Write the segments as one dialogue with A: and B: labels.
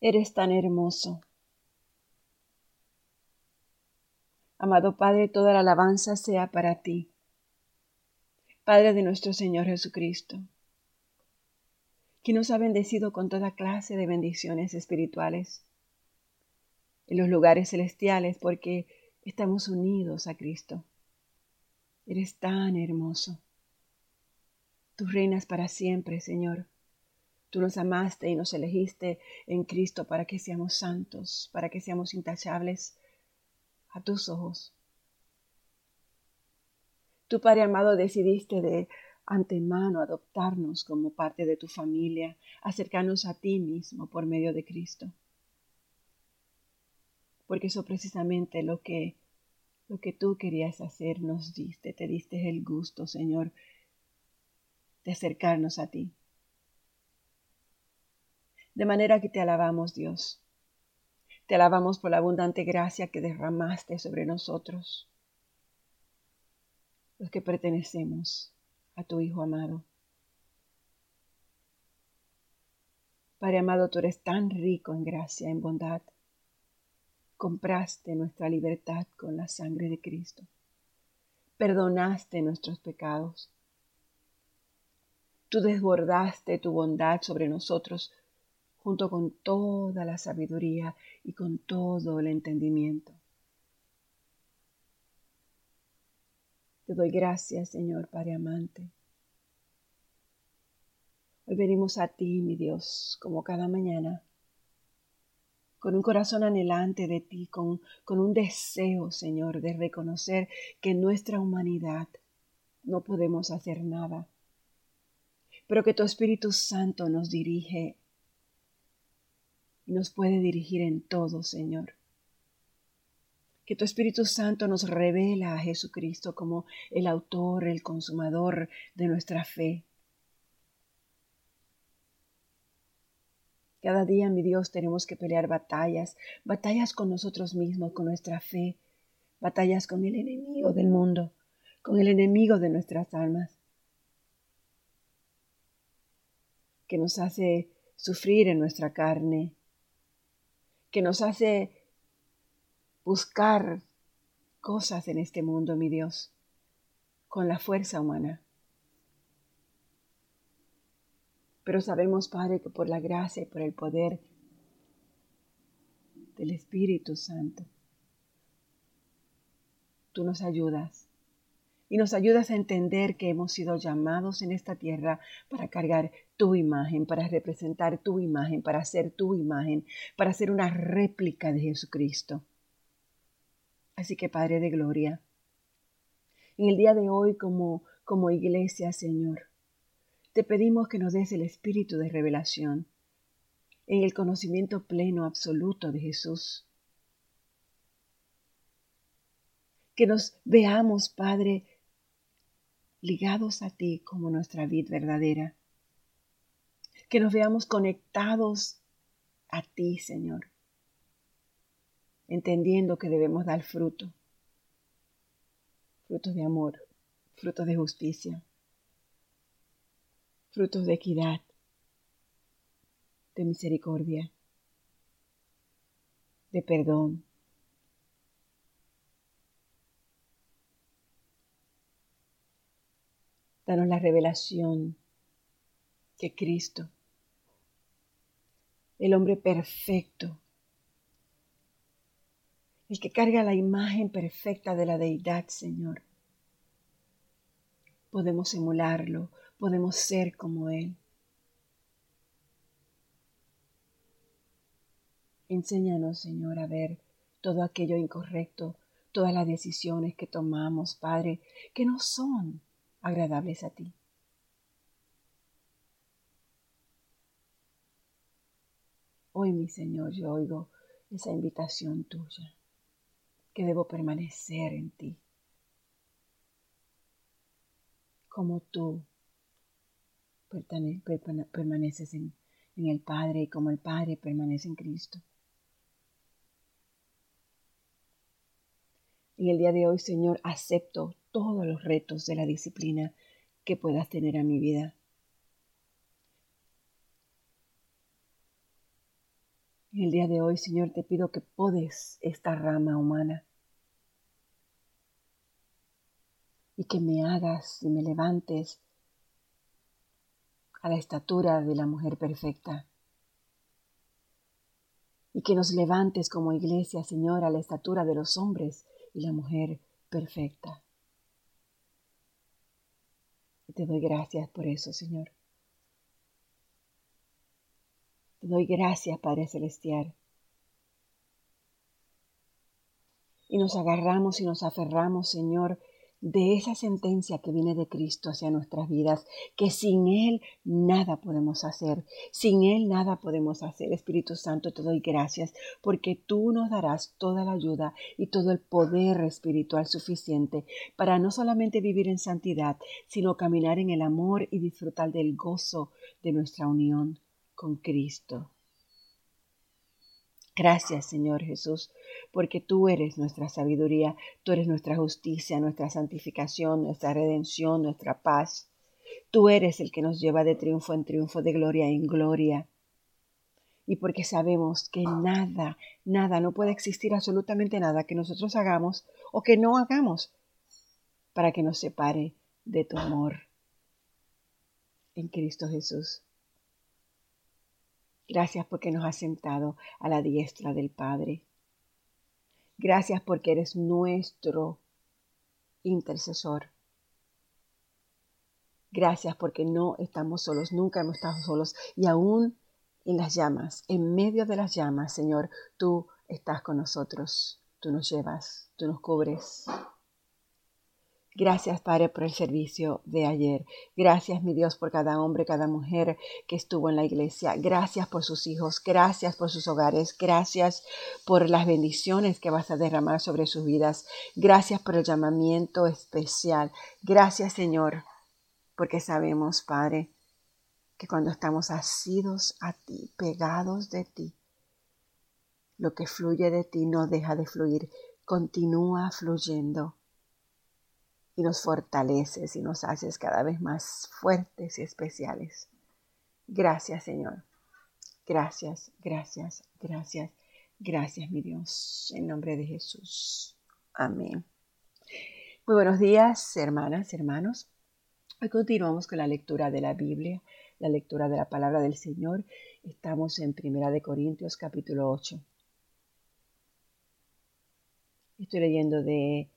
A: Eres tan hermoso. Amado Padre, toda la alabanza sea para ti. Padre de nuestro Señor Jesucristo, que nos ha bendecido con toda clase de bendiciones espirituales en los lugares celestiales porque estamos unidos a Cristo. Eres tan hermoso. Tú reinas para siempre, Señor. Tú nos amaste y nos elegiste en Cristo para que seamos santos, para que seamos intachables a tus ojos. Tu Padre amado decidiste de antemano adoptarnos como parte de tu familia, acercarnos a ti mismo por medio de Cristo. Porque eso precisamente lo que lo que tú querías hacer nos diste, te diste el gusto, Señor, de acercarnos a ti. De manera que te alabamos, Dios. Te alabamos por la abundante gracia que derramaste sobre nosotros, los que pertenecemos a tu Hijo amado. Padre amado, tú eres tan rico en gracia, en bondad. Compraste nuestra libertad con la sangre de Cristo. Perdonaste nuestros pecados. Tú desbordaste tu bondad sobre nosotros junto con toda la sabiduría y con todo el entendimiento. Te doy gracias, Señor Padre amante. Hoy venimos a ti, mi Dios, como cada mañana, con un corazón anhelante de ti, con, con un deseo, Señor, de reconocer que en nuestra humanidad no podemos hacer nada, pero que tu Espíritu Santo nos dirige y nos puede dirigir en todo, Señor. Que tu Espíritu Santo nos revela a Jesucristo como el autor, el consumador de nuestra fe. Cada día, mi Dios, tenemos que pelear batallas, batallas con nosotros mismos, con nuestra fe, batallas con el enemigo del mundo, con el enemigo de nuestras almas, que nos hace sufrir en nuestra carne, que nos hace buscar cosas en este mundo, mi Dios, con la fuerza humana. Pero sabemos, Padre, que por la gracia y por el poder del Espíritu Santo, tú nos ayudas y nos ayudas a entender que hemos sido llamados en esta tierra para cargar tu imagen, para representar tu imagen, para hacer tu imagen, para ser una réplica de Jesucristo. Así que Padre de Gloria, en el día de hoy como, como iglesia, Señor, te pedimos que nos des el espíritu de revelación en el conocimiento pleno, absoluto de Jesús que nos veamos, Padre, ligados a ti como nuestra vida verdadera. Que nos veamos conectados a ti, Señor, entendiendo que debemos dar fruto, frutos de amor, frutos de justicia, frutos de equidad, de misericordia, de perdón, Danos la revelación que Cristo, el hombre perfecto, el que carga la imagen perfecta de la deidad, Señor, podemos emularlo, podemos ser como Él. Enséñanos, Señor, a ver todo aquello incorrecto, todas las decisiones que tomamos, Padre, que no son agradables a ti. Hoy, mi Señor, yo oigo esa invitación tuya, que debo permanecer en ti, como tú permaneces en, el Padre y como el Padre permanece en Cristo. En el día de hoy, Señor, acepto todos los retos de la disciplina que puedas tener a mi vida. El día de hoy, Señor, te pido que podes esta rama humana y que me hagas y me levantes a la estatura de la mujer perfecta. Y que nos levantes como iglesia, Señor, a la estatura de los hombres y la mujer perfecta. Te doy gracias por eso, Señor. Te doy gracias, Padre Celestial. Y nos agarramos y nos aferramos, Señor, de esa sentencia que viene de Cristo hacia nuestras vidas, que sin Él nada podemos hacer, sin Él nada podemos hacer. Espíritu Santo, te doy gracias porque tú nos darás toda la ayuda y todo el poder espiritual suficiente para no solamente vivir en santidad, sino caminar en el amor y disfrutar del gozo de nuestra unión con Cristo. Gracias, Señor Jesús, porque tú eres nuestra sabiduría, tú eres nuestra justicia, nuestra santificación, nuestra redención, nuestra paz. Tú eres el que nos lleva de triunfo en triunfo, de gloria en gloria. Y porque sabemos que nada, nada, no puede existir absolutamente nada que nosotros hagamos o que no hagamos para que nos separe de tu amor en Cristo Jesús. Gracias porque nos has sentado a la diestra del Padre. Gracias porque eres nuestro intercesor. Gracias porque no estamos solos, nunca hemos estado solos y aún en las llamas, en medio de las llamas, Señor, tú estás con nosotros, tú nos llevas, tú nos cubres. Gracias, Padre, por el servicio de ayer. Gracias, mi Dios, por cada hombre, cada mujer que estuvo en la iglesia. Gracias por sus hijos. Gracias por sus hogares. Gracias por las bendiciones que vas a derramar sobre sus vidas. Gracias por el llamamiento especial. Gracias, Señor, porque sabemos, Padre, que cuando estamos asidos a ti, pegados de ti, lo que fluye de ti no deja de fluir, continúa fluyendo y nos fortaleces y nos haces cada vez más fuertes y especiales. Gracias, Señor. Gracias, gracias, gracias, gracias, mi Dios, en nombre de Jesús. Amén. Muy buenos días, hermanas, hermanos. Hoy continuamos con la lectura de la Biblia, la lectura de la palabra del Señor. Estamos en Primera de Corintios capítulo 8. Estoy leyendo de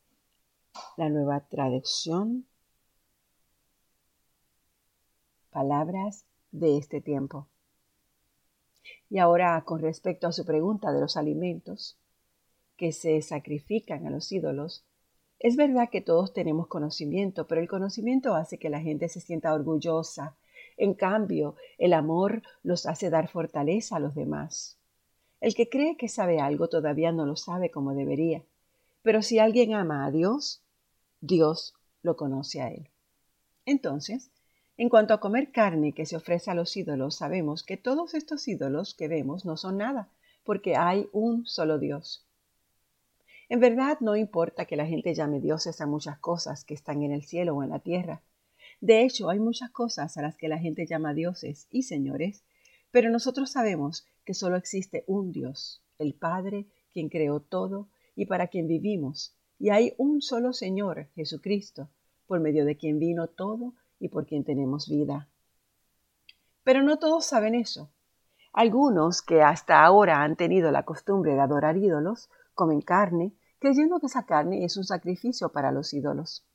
A: la nueva traducción, palabras de este tiempo. Y ahora con respecto a su pregunta de los alimentos que se sacrifican a los ídolos, es verdad que todos tenemos conocimiento, pero el conocimiento hace que la gente se sienta orgullosa. En cambio, el amor los hace dar fortaleza a los demás. El que cree que sabe algo todavía no lo sabe como debería. Pero si alguien ama a Dios, Dios lo conoce a él. Entonces, en cuanto a comer carne que se ofrece a los ídolos, sabemos que todos estos ídolos que vemos no son nada, porque hay un solo Dios. En verdad no importa que la gente llame dioses a muchas cosas que están en el cielo o en la tierra. De hecho, hay muchas cosas a las que la gente llama dioses y señores, pero nosotros sabemos que solo existe un Dios, el Padre, quien creó todo y para quien vivimos, y hay un solo Señor, Jesucristo, por medio de quien vino todo y por quien tenemos vida. Pero no todos saben eso. Algunos que hasta ahora han tenido la costumbre de adorar ídolos, comen carne, creyendo que esa carne es un sacrificio para los ídolos.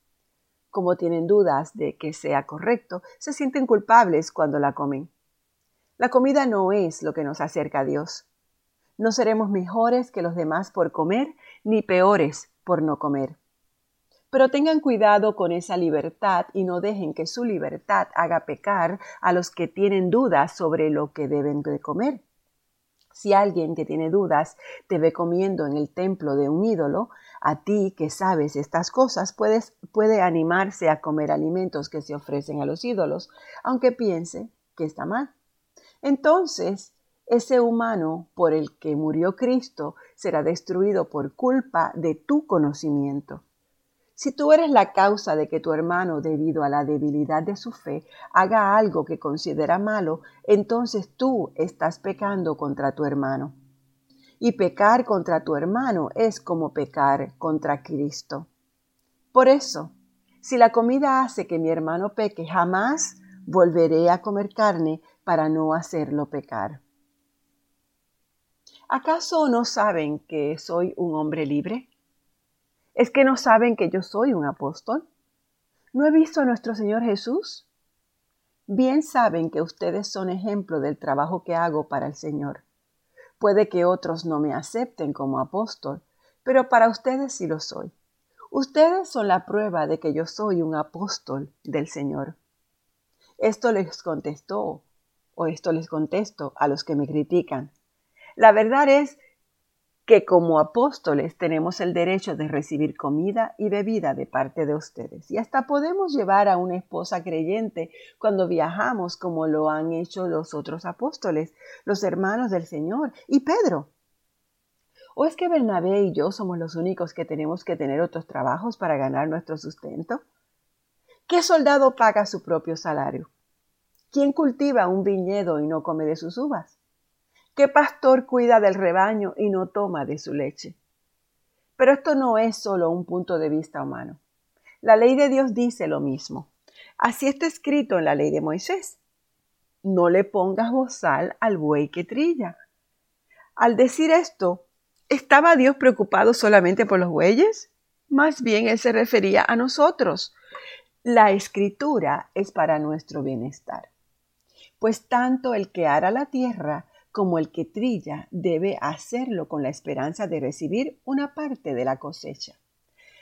A: Como tienen dudas de que sea correcto, se sienten culpables cuando la comen. La comida no es lo que nos acerca a Dios. No seremos mejores que los demás por comer, ni peores por no comer. Pero tengan cuidado con esa libertad y no dejen que su libertad haga pecar a los que tienen dudas sobre lo que deben de comer. Si alguien que tiene dudas te ve comiendo en el templo de un ídolo, a ti que sabes estas cosas puedes, puede animarse a comer alimentos que se ofrecen a los ídolos, aunque piense que está mal. Entonces, ese humano por el que murió Cristo será destruido por culpa de tu conocimiento. Si tú eres la causa de que tu hermano, debido a la debilidad de su fe, haga algo que considera malo, entonces tú estás pecando contra tu hermano. y pecar contra tu hermano es como pecar contra Cristo. Por eso, si la comida hace que mi hermano peque, jamás volveré a comer carne para no hacerlo pecar. ¿Acaso no saben que soy un hombre libre? ¿Es que no saben que yo soy un apóstol? ¿No he visto a nuestro Señor Jesús? Bien saben que ustedes son ejemplo del trabajo que hago para el Señor. Puede que otros no me acepten como apóstol, pero para ustedes sí lo soy. Ustedes son la prueba de que yo soy un apóstol del Señor. Esto les contestó, o esto les contesto a los que me critican. La verdad es que como apóstoles tenemos el derecho de recibir comida y bebida de parte de ustedes. Y hasta podemos llevar a una esposa creyente cuando viajamos como lo han hecho los otros apóstoles, los hermanos del Señor y Pedro. ¿O es que Bernabé y yo somos los únicos que tenemos que tener otros trabajos para ganar nuestro sustento? ¿Qué soldado paga su propio salario? ¿Quién cultiva un viñedo y no come de sus uvas? ¿Qué pastor cuida del rebaño y no toma de su leche? Pero esto no es solo un punto de vista humano. La ley de Dios dice lo mismo. Así está escrito en la ley de Moisés. No le pongas bozal al buey que trilla. Al decir esto, ¿estaba Dios preocupado solamente por los bueyes? Más bien Él se refería a nosotros. La escritura es para nuestro bienestar. Pues tanto el que ara la tierra como el que trilla debe hacerlo con la esperanza de recibir una parte de la cosecha.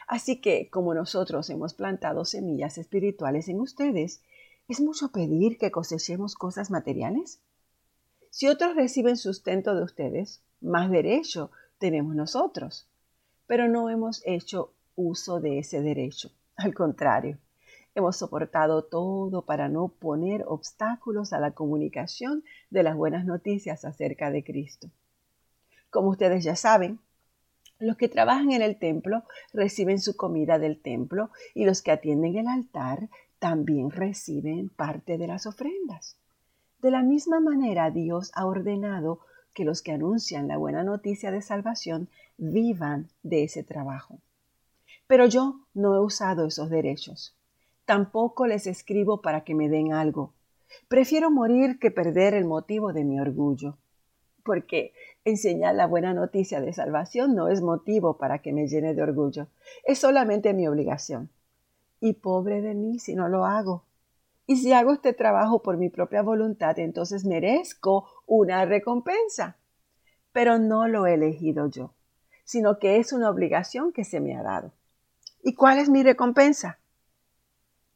A: Así que, como nosotros hemos plantado semillas espirituales en ustedes, ¿es mucho pedir que cosechemos cosas materiales? Si otros reciben sustento de ustedes, más derecho tenemos nosotros. Pero no hemos hecho uso de ese derecho. Al contrario, Hemos soportado todo para no poner obstáculos a la comunicación de las buenas noticias acerca de Cristo. Como ustedes ya saben, los que trabajan en el templo reciben su comida del templo y los que atienden el altar también reciben parte de las ofrendas. De la misma manera Dios ha ordenado que los que anuncian la buena noticia de salvación vivan de ese trabajo. Pero yo no he usado esos derechos. Tampoco les escribo para que me den algo. Prefiero morir que perder el motivo de mi orgullo. Porque enseñar la buena noticia de salvación no es motivo para que me llene de orgullo. Es solamente mi obligación. Y pobre de mí si no lo hago. Y si hago este trabajo por mi propia voluntad, entonces merezco una recompensa. Pero no lo he elegido yo, sino que es una obligación que se me ha dado. ¿Y cuál es mi recompensa?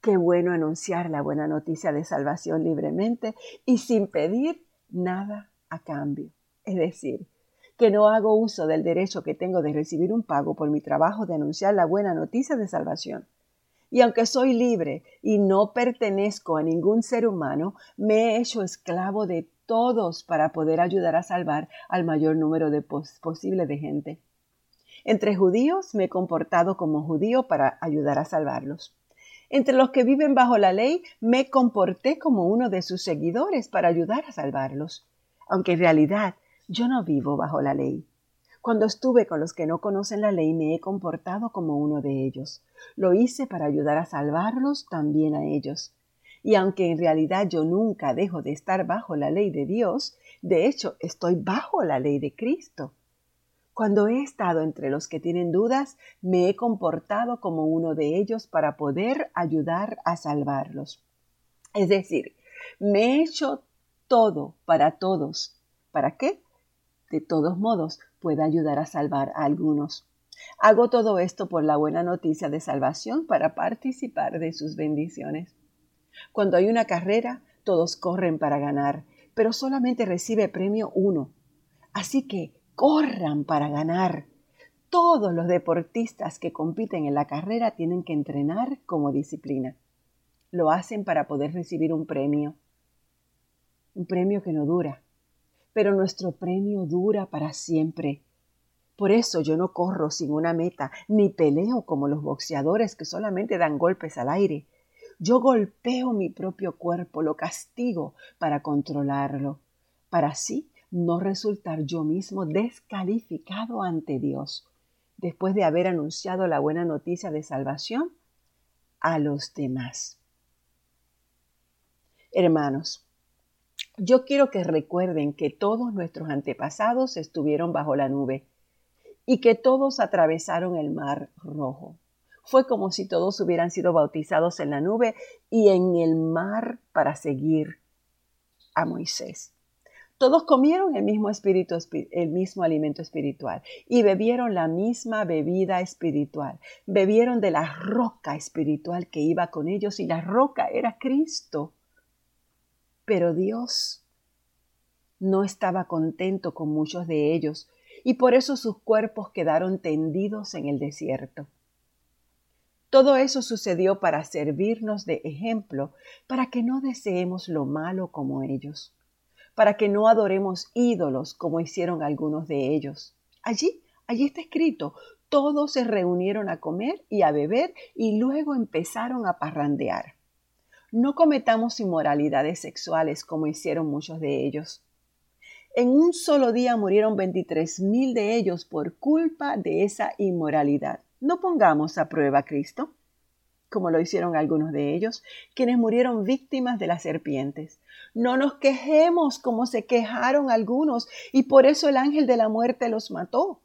A: Qué bueno anunciar la buena noticia de salvación libremente y sin pedir nada a cambio. Es decir, que no hago uso del derecho que tengo de recibir un pago por mi trabajo de anunciar la buena noticia de salvación. Y aunque soy libre y no pertenezco a ningún ser humano, me he hecho esclavo de todos para poder ayudar a salvar al mayor número de posible de gente. Entre judíos me he comportado como judío para ayudar a salvarlos. Entre los que viven bajo la ley, me comporté como uno de sus seguidores para ayudar a salvarlos, aunque en realidad yo no vivo bajo la ley. Cuando estuve con los que no conocen la ley, me he comportado como uno de ellos. Lo hice para ayudar a salvarlos también a ellos. Y aunque en realidad yo nunca dejo de estar bajo la ley de Dios, de hecho estoy bajo la ley de Cristo. Cuando he estado entre los que tienen dudas, me he comportado como uno de ellos para poder ayudar a salvarlos. Es decir, me he hecho todo para todos. ¿Para qué? De todos modos, pueda ayudar a salvar a algunos. Hago todo esto por la buena noticia de salvación para participar de sus bendiciones. Cuando hay una carrera, todos corren para ganar, pero solamente recibe premio uno. Así que corran para ganar. Todos los deportistas que compiten en la carrera tienen que entrenar como disciplina. Lo hacen para poder recibir un premio. Un premio que no dura. Pero nuestro premio dura para siempre. Por eso yo no corro sin una meta, ni peleo como los boxeadores que solamente dan golpes al aire. Yo golpeo mi propio cuerpo, lo castigo para controlarlo, para así no resultar yo mismo descalificado ante Dios después de haber anunciado la buena noticia de salvación a los demás. Hermanos, yo quiero que recuerden que todos nuestros antepasados estuvieron bajo la nube y que todos atravesaron el mar rojo. Fue como si todos hubieran sido bautizados en la nube y en el mar para seguir a Moisés. Todos comieron el mismo espíritu, el mismo alimento espiritual y bebieron la misma bebida espiritual. Bebieron de la roca espiritual que iba con ellos y la roca era Cristo. Pero Dios no estaba contento con muchos de ellos y por eso sus cuerpos quedaron tendidos en el desierto. Todo eso sucedió para servirnos de ejemplo, para que no deseemos lo malo como ellos para que no adoremos ídolos como hicieron algunos de ellos. Allí, allí está escrito, todos se reunieron a comer y a beber y luego empezaron a parrandear. No cometamos inmoralidades sexuales como hicieron muchos de ellos. En un solo día murieron 23 mil de ellos por culpa de esa inmoralidad. No pongamos a prueba a Cristo como lo hicieron algunos de ellos, quienes murieron víctimas de las serpientes. No nos quejemos como se quejaron algunos y por eso el ángel de la muerte los mató.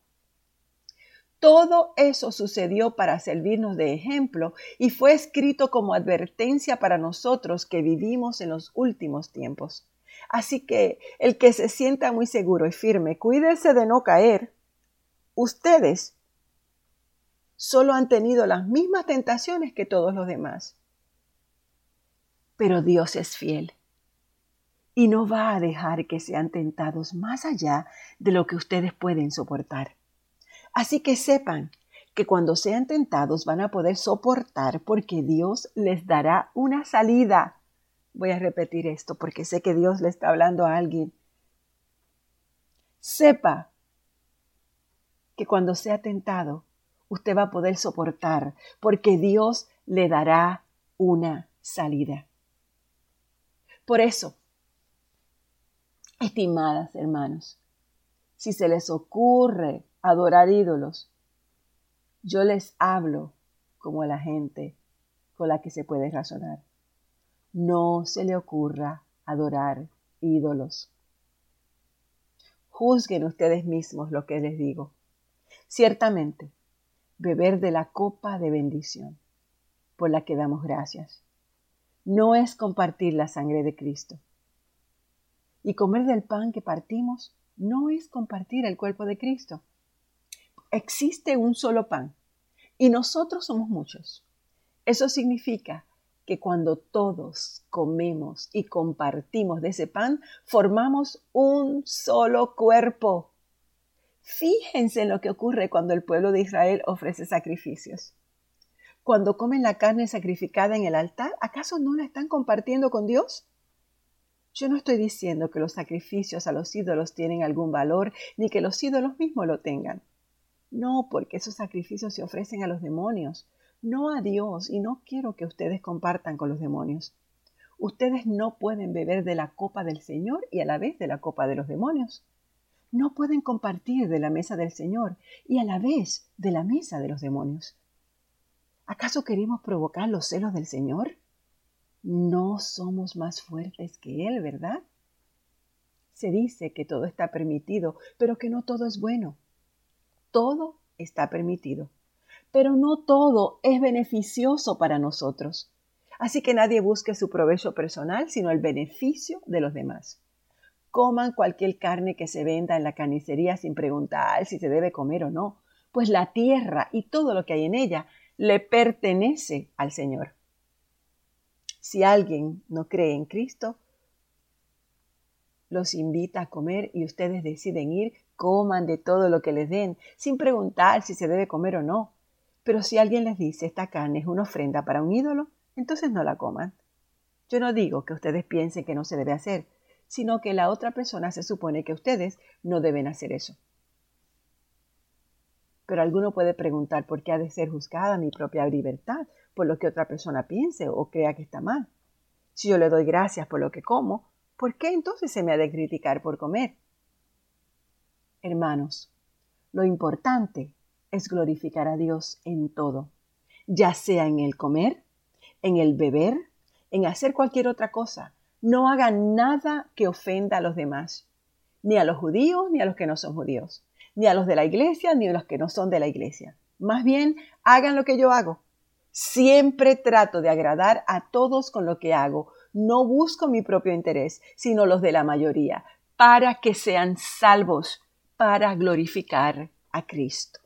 A: Todo eso sucedió para servirnos de ejemplo y fue escrito como advertencia para nosotros que vivimos en los últimos tiempos. Así que el que se sienta muy seguro y firme, cuídese de no caer. Ustedes solo han tenido las mismas tentaciones que todos los demás. Pero Dios es fiel y no va a dejar que sean tentados más allá de lo que ustedes pueden soportar. Así que sepan que cuando sean tentados van a poder soportar porque Dios les dará una salida. Voy a repetir esto porque sé que Dios le está hablando a alguien. Sepa que cuando sea tentado, usted va a poder soportar, porque Dios le dará una salida. Por eso, estimadas hermanos, si se les ocurre adorar ídolos, yo les hablo como la gente con la que se puede razonar. No se le ocurra adorar ídolos. Juzguen ustedes mismos lo que les digo. Ciertamente, beber de la copa de bendición por la que damos gracias. No es compartir la sangre de Cristo. Y comer del pan que partimos no es compartir el cuerpo de Cristo. Existe un solo pan y nosotros somos muchos. Eso significa que cuando todos comemos y compartimos de ese pan, formamos un solo cuerpo. Fíjense en lo que ocurre cuando el pueblo de Israel ofrece sacrificios. Cuando comen la carne sacrificada en el altar, ¿acaso no la están compartiendo con Dios? Yo no estoy diciendo que los sacrificios a los ídolos tienen algún valor, ni que los ídolos mismos lo tengan. No, porque esos sacrificios se ofrecen a los demonios, no a Dios, y no quiero que ustedes compartan con los demonios. Ustedes no pueden beber de la copa del Señor y a la vez de la copa de los demonios no pueden compartir de la mesa del Señor y a la vez de la mesa de los demonios. ¿Acaso queremos provocar los celos del Señor? No somos más fuertes que Él, ¿verdad? Se dice que todo está permitido, pero que no todo es bueno. Todo está permitido, pero no todo es beneficioso para nosotros. Así que nadie busque su provecho personal, sino el beneficio de los demás coman cualquier carne que se venda en la carnicería sin preguntar si se debe comer o no, pues la tierra y todo lo que hay en ella le pertenece al Señor. Si alguien no cree en Cristo, los invita a comer y ustedes deciden ir, coman de todo lo que les den, sin preguntar si se debe comer o no. Pero si alguien les dice esta carne es una ofrenda para un ídolo, entonces no la coman. Yo no digo que ustedes piensen que no se debe hacer, sino que la otra persona se supone que ustedes no deben hacer eso. Pero alguno puede preguntar por qué ha de ser juzgada mi propia libertad por lo que otra persona piense o crea que está mal. Si yo le doy gracias por lo que como, ¿por qué entonces se me ha de criticar por comer? Hermanos, lo importante es glorificar a Dios en todo, ya sea en el comer, en el beber, en hacer cualquier otra cosa. No hagan nada que ofenda a los demás, ni a los judíos ni a los que no son judíos, ni a los de la iglesia ni a los que no son de la iglesia. Más bien, hagan lo que yo hago. Siempre trato de agradar a todos con lo que hago. No busco mi propio interés, sino los de la mayoría, para que sean salvos, para glorificar a Cristo.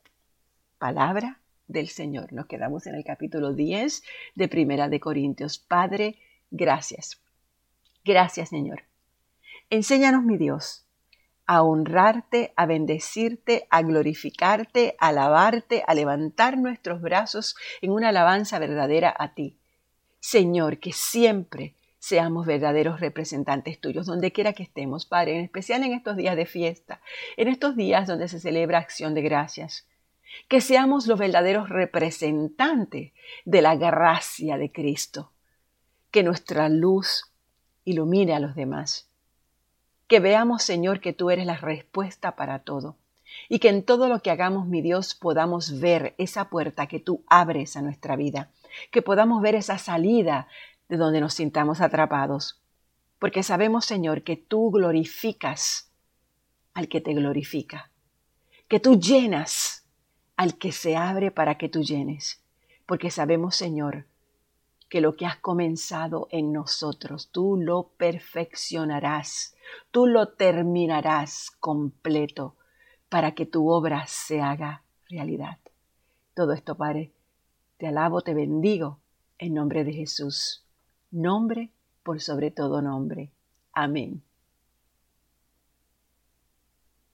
A: Palabra del Señor. Nos quedamos en el capítulo 10 de Primera de Corintios. Padre, gracias. Gracias, Señor. Enséñanos, mi Dios, a honrarte, a bendecirte, a glorificarte, a alabarte, a levantar nuestros brazos en una alabanza verdadera a ti. Señor, que siempre seamos verdaderos representantes tuyos, donde quiera que estemos, Padre, en especial en estos días de fiesta, en estos días donde se celebra acción de gracias. Que seamos los verdaderos representantes de la gracia de Cristo, que nuestra luz ilumine a los demás, que veamos, Señor, que tú eres la respuesta para todo, y que en todo lo que hagamos, mi Dios, podamos ver esa puerta que tú abres a nuestra vida, que podamos ver esa salida de donde nos sintamos atrapados, porque sabemos, Señor, que tú glorificas al que te glorifica, que tú llenas al que se abre para que tú llenes, porque sabemos, Señor, que lo que has comenzado en nosotros, tú lo perfeccionarás, tú lo terminarás completo para que tu obra se haga realidad. Todo esto, Padre, te alabo, te bendigo en nombre de Jesús, nombre por sobre todo nombre. Amén.